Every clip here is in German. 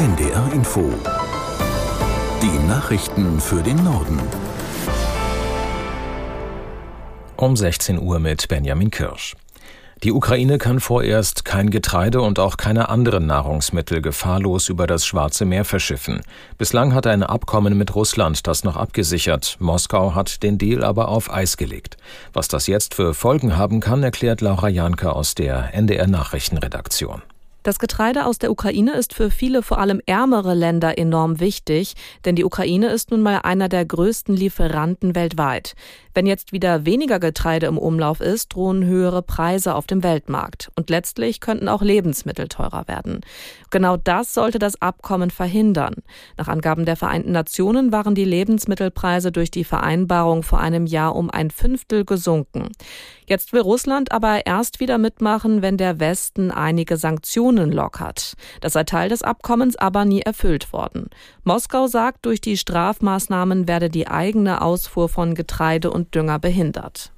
NDR Info. Die Nachrichten für den Norden. Um 16 Uhr mit Benjamin Kirsch. Die Ukraine kann vorerst kein Getreide und auch keine anderen Nahrungsmittel gefahrlos über das Schwarze Meer verschiffen. Bislang hat ein Abkommen mit Russland das noch abgesichert. Moskau hat den Deal aber auf Eis gelegt. Was das jetzt für Folgen haben kann, erklärt Laura Janke aus der NDR Nachrichtenredaktion. Das Getreide aus der Ukraine ist für viele, vor allem ärmere Länder enorm wichtig, denn die Ukraine ist nun mal einer der größten Lieferanten weltweit. Wenn jetzt wieder weniger Getreide im Umlauf ist, drohen höhere Preise auf dem Weltmarkt. Und letztlich könnten auch Lebensmittel teurer werden. Genau das sollte das Abkommen verhindern. Nach Angaben der Vereinten Nationen waren die Lebensmittelpreise durch die Vereinbarung vor einem Jahr um ein Fünftel gesunken. Jetzt will Russland aber erst wieder mitmachen, wenn der Westen einige Sanktionen lockert. Das sei Teil des Abkommens aber nie erfüllt worden. Moskau sagt, durch die Strafmaßnahmen werde die eigene Ausfuhr von Getreide und Dünger behindert.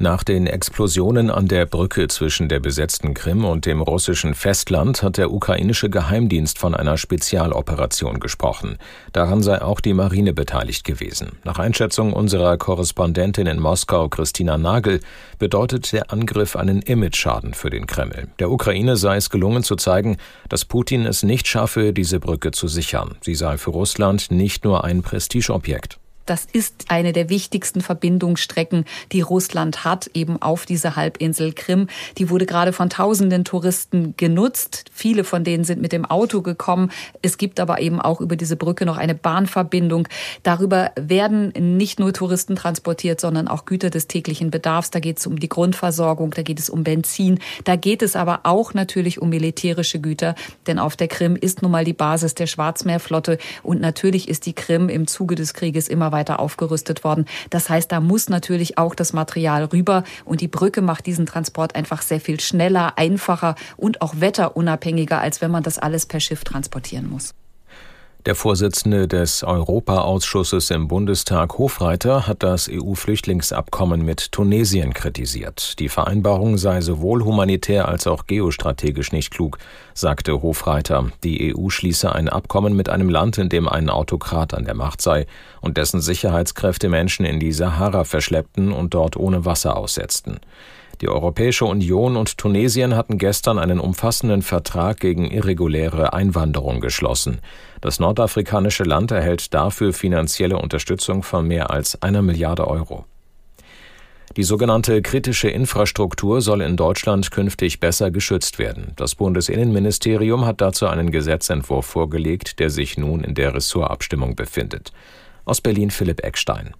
Nach den Explosionen an der Brücke zwischen der besetzten Krim und dem russischen Festland hat der ukrainische Geheimdienst von einer Spezialoperation gesprochen. Daran sei auch die Marine beteiligt gewesen. Nach Einschätzung unserer Korrespondentin in Moskau, Christina Nagel, bedeutet der Angriff einen Imageschaden für den Kreml. Der Ukraine sei es gelungen zu zeigen, dass Putin es nicht schaffe, diese Brücke zu sichern. Sie sei für Russland nicht nur ein Prestigeobjekt. Das ist eine der wichtigsten Verbindungsstrecken, die Russland hat, eben auf diese Halbinsel Krim. Die wurde gerade von tausenden Touristen genutzt. Viele von denen sind mit dem Auto gekommen. Es gibt aber eben auch über diese Brücke noch eine Bahnverbindung. Darüber werden nicht nur Touristen transportiert, sondern auch Güter des täglichen Bedarfs. Da geht es um die Grundversorgung, da geht es um Benzin. Da geht es aber auch natürlich um militärische Güter, denn auf der Krim ist nun mal die Basis der Schwarzmeerflotte und natürlich ist die Krim im Zuge des Krieges immer weiter aufgerüstet worden. Das heißt, da muss natürlich auch das Material rüber und die Brücke macht diesen Transport einfach sehr viel schneller, einfacher und auch wetterunabhängiger, als wenn man das alles per Schiff transportieren muss. Der Vorsitzende des Europaausschusses im Bundestag Hofreiter hat das EU-Flüchtlingsabkommen mit Tunesien kritisiert. Die Vereinbarung sei sowohl humanitär als auch geostrategisch nicht klug, sagte Hofreiter. Die EU schließe ein Abkommen mit einem Land, in dem ein Autokrat an der Macht sei und dessen Sicherheitskräfte Menschen in die Sahara verschleppten und dort ohne Wasser aussetzten. Die Europäische Union und Tunesien hatten gestern einen umfassenden Vertrag gegen irreguläre Einwanderung geschlossen. Das nordafrikanische Land erhält dafür finanzielle Unterstützung von mehr als einer Milliarde Euro. Die sogenannte kritische Infrastruktur soll in Deutschland künftig besser geschützt werden. Das Bundesinnenministerium hat dazu einen Gesetzentwurf vorgelegt, der sich nun in der Ressortabstimmung befindet. Aus Berlin Philipp Eckstein.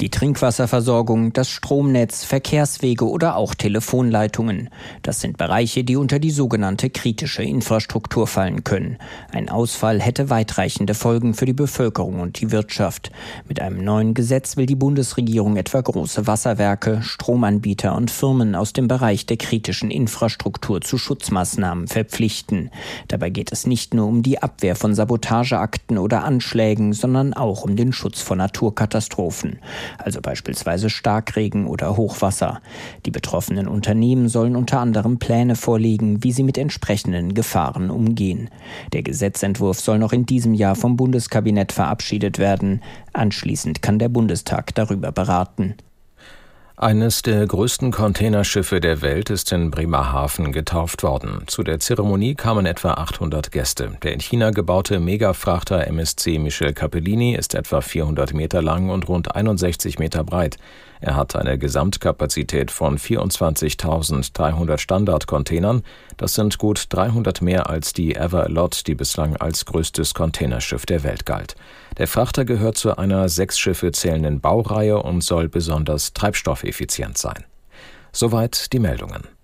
Die Trinkwasserversorgung, das Stromnetz, Verkehrswege oder auch Telefonleitungen. Das sind Bereiche, die unter die sogenannte kritische Infrastruktur fallen können. Ein Ausfall hätte weitreichende Folgen für die Bevölkerung und die Wirtschaft. Mit einem neuen Gesetz will die Bundesregierung etwa große Wasserwerke, Stromanbieter und Firmen aus dem Bereich der kritischen Infrastruktur zu Schutzmaßnahmen verpflichten. Dabei geht es nicht nur um die Abwehr von Sabotageakten oder Anschlägen, sondern auch um den Schutz vor Naturkatastrophen also beispielsweise Starkregen oder Hochwasser. Die betroffenen Unternehmen sollen unter anderem Pläne vorlegen, wie sie mit entsprechenden Gefahren umgehen. Der Gesetzentwurf soll noch in diesem Jahr vom Bundeskabinett verabschiedet werden. Anschließend kann der Bundestag darüber beraten. Eines der größten Containerschiffe der Welt ist in Bremerhaven getauft worden. Zu der Zeremonie kamen etwa 800 Gäste. Der in China gebaute Megafrachter MSC Michel Capellini ist etwa 400 Meter lang und rund 61 Meter breit. Er hat eine Gesamtkapazität von 24.300 Standardcontainern. Das sind gut 300 mehr als die Everlot, die bislang als größtes Containerschiff der Welt galt. Der Frachter gehört zu einer sechs Schiffe zählenden Baureihe und soll besonders treibstoffeffizient sein. Soweit die Meldungen.